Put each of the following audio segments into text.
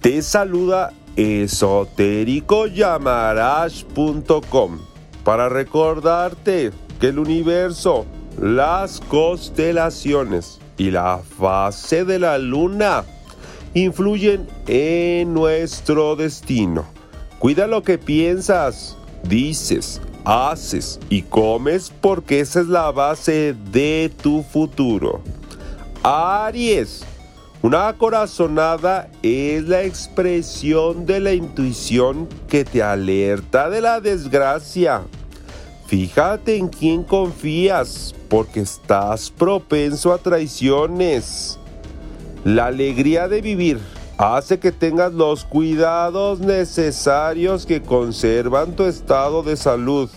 Te saluda esotéricoyamarash.com para recordarte que el universo, las constelaciones y la fase de la luna influyen en nuestro destino. Cuida lo que piensas, dices, haces y comes porque esa es la base de tu futuro. Aries. Una corazonada es la expresión de la intuición que te alerta de la desgracia. Fíjate en quién confías porque estás propenso a traiciones. La alegría de vivir hace que tengas los cuidados necesarios que conservan tu estado de salud.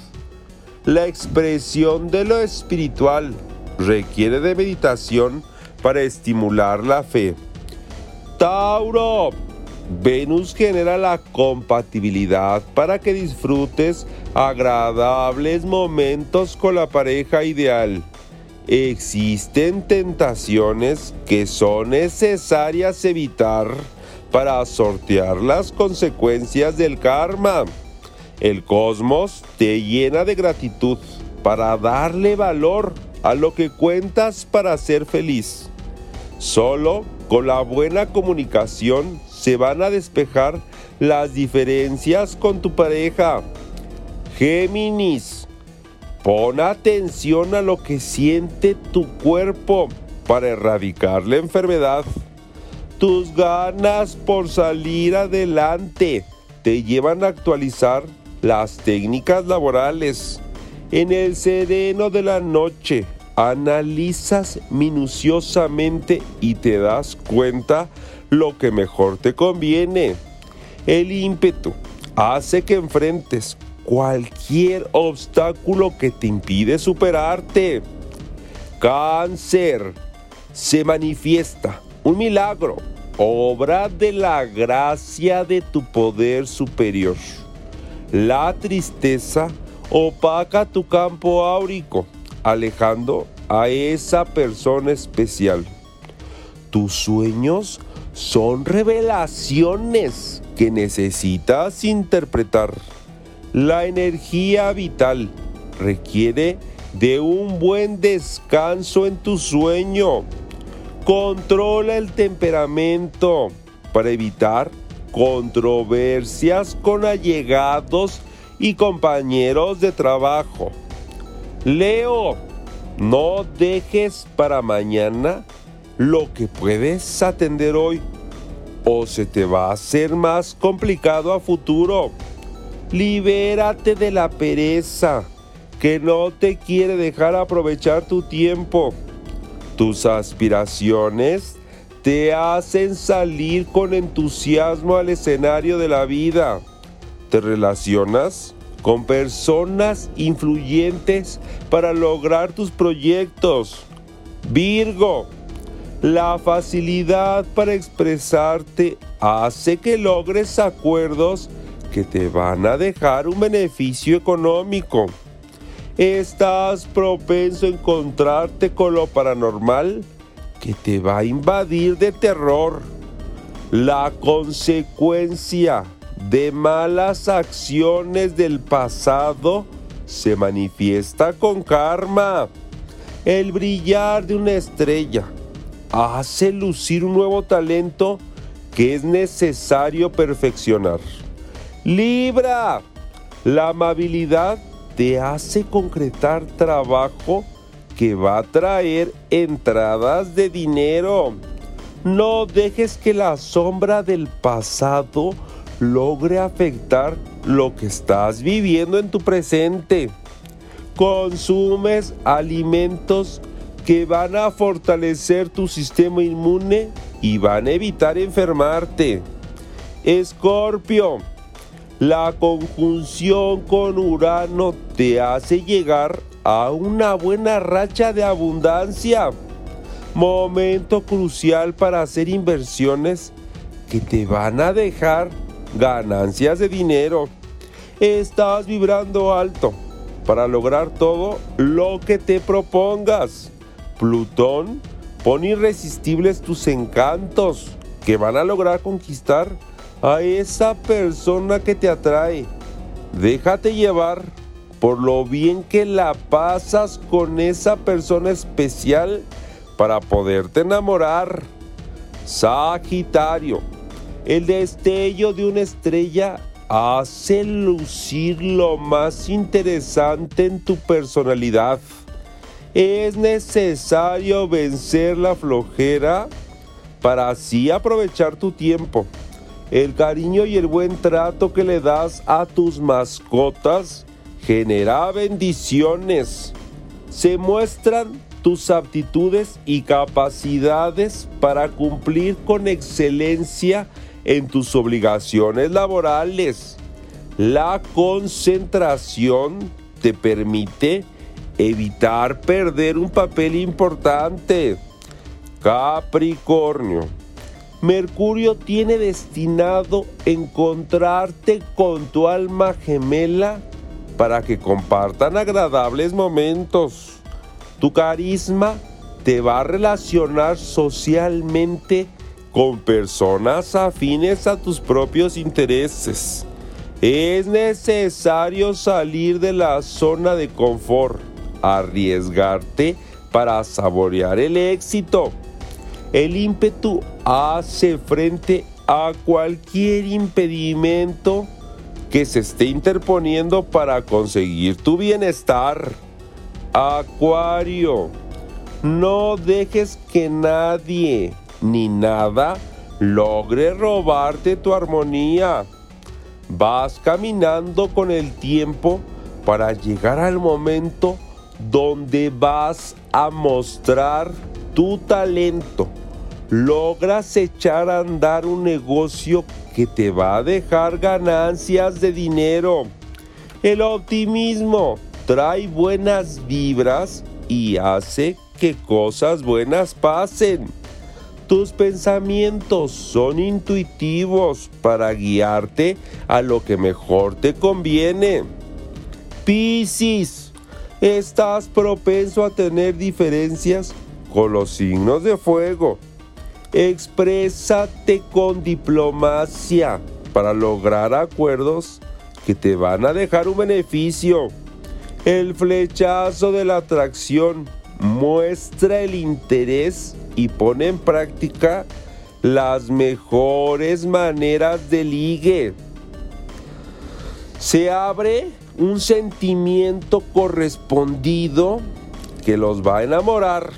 La expresión de lo espiritual requiere de meditación para estimular la fe. Tauro. Venus genera la compatibilidad para que disfrutes agradables momentos con la pareja ideal. Existen tentaciones que son necesarias evitar para sortear las consecuencias del karma. El cosmos te llena de gratitud para darle valor a lo que cuentas para ser feliz. Solo con la buena comunicación se van a despejar las diferencias con tu pareja. Géminis, pon atención a lo que siente tu cuerpo para erradicar la enfermedad. Tus ganas por salir adelante te llevan a actualizar las técnicas laborales. En el sereno de la noche, analizas minuciosamente y te das cuenta lo que mejor te conviene. El ímpetu hace que enfrentes cualquier obstáculo que te impide superarte. Cáncer se manifiesta un milagro, obra de la gracia de tu poder superior. La tristeza opaca tu campo áurico alejando a esa persona especial. Tus sueños son revelaciones que necesitas interpretar. La energía vital requiere de un buen descanso en tu sueño. Controla el temperamento para evitar controversias con allegados y compañeros de trabajo. Leo, no dejes para mañana lo que puedes atender hoy o se te va a hacer más complicado a futuro. Libérate de la pereza que no te quiere dejar aprovechar tu tiempo. Tus aspiraciones te hacen salir con entusiasmo al escenario de la vida. ¿Te relacionas? Con personas influyentes para lograr tus proyectos. Virgo, la facilidad para expresarte hace que logres acuerdos que te van a dejar un beneficio económico. Estás propenso a encontrarte con lo paranormal que te va a invadir de terror. La consecuencia de malas acciones del pasado se manifiesta con karma. El brillar de una estrella hace lucir un nuevo talento que es necesario perfeccionar. Libra, la amabilidad te hace concretar trabajo que va a traer entradas de dinero. No dejes que la sombra del pasado logre afectar lo que estás viviendo en tu presente. Consumes alimentos que van a fortalecer tu sistema inmune y van a evitar enfermarte. Escorpio, la conjunción con Urano te hace llegar a una buena racha de abundancia. Momento crucial para hacer inversiones que te van a dejar ganancias de dinero. Estás vibrando alto para lograr todo lo que te propongas. Plutón pone irresistibles tus encantos que van a lograr conquistar a esa persona que te atrae. Déjate llevar por lo bien que la pasas con esa persona especial para poderte enamorar. Sagitario, el destello de una estrella hace lucir lo más interesante en tu personalidad. Es necesario vencer la flojera para así aprovechar tu tiempo. El cariño y el buen trato que le das a tus mascotas genera bendiciones. Se muestran tus aptitudes y capacidades para cumplir con excelencia en tus obligaciones laborales. La concentración te permite evitar perder un papel importante. Capricornio. Mercurio tiene destinado encontrarte con tu alma gemela para que compartan agradables momentos. Tu carisma te va a relacionar socialmente con personas afines a tus propios intereses. Es necesario salir de la zona de confort, arriesgarte para saborear el éxito. El ímpetu hace frente a cualquier impedimento que se esté interponiendo para conseguir tu bienestar. Acuario, no dejes que nadie ni nada logre robarte tu armonía. Vas caminando con el tiempo para llegar al momento donde vas a mostrar tu talento. Logras echar a andar un negocio que te va a dejar ganancias de dinero. El optimismo trae buenas vibras y hace que cosas buenas pasen. Tus pensamientos son intuitivos para guiarte a lo que mejor te conviene. Piscis, estás propenso a tener diferencias con los signos de fuego. Exprésate con diplomacia para lograr acuerdos que te van a dejar un beneficio. El flechazo de la atracción muestra el interés y pone en práctica las mejores maneras de ligue. Se abre un sentimiento correspondido que los va a enamorar.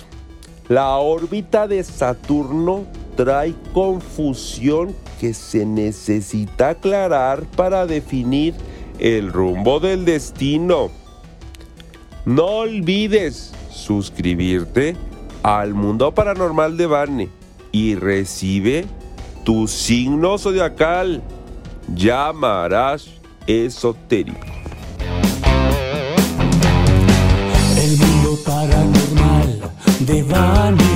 La órbita de Saturno trae confusión que se necesita aclarar para definir el rumbo del destino. No olvides suscribirte al mundo paranormal de Barney y recibe tu signo zodiacal. Llamarás esotérico. El mundo paranormal de Barney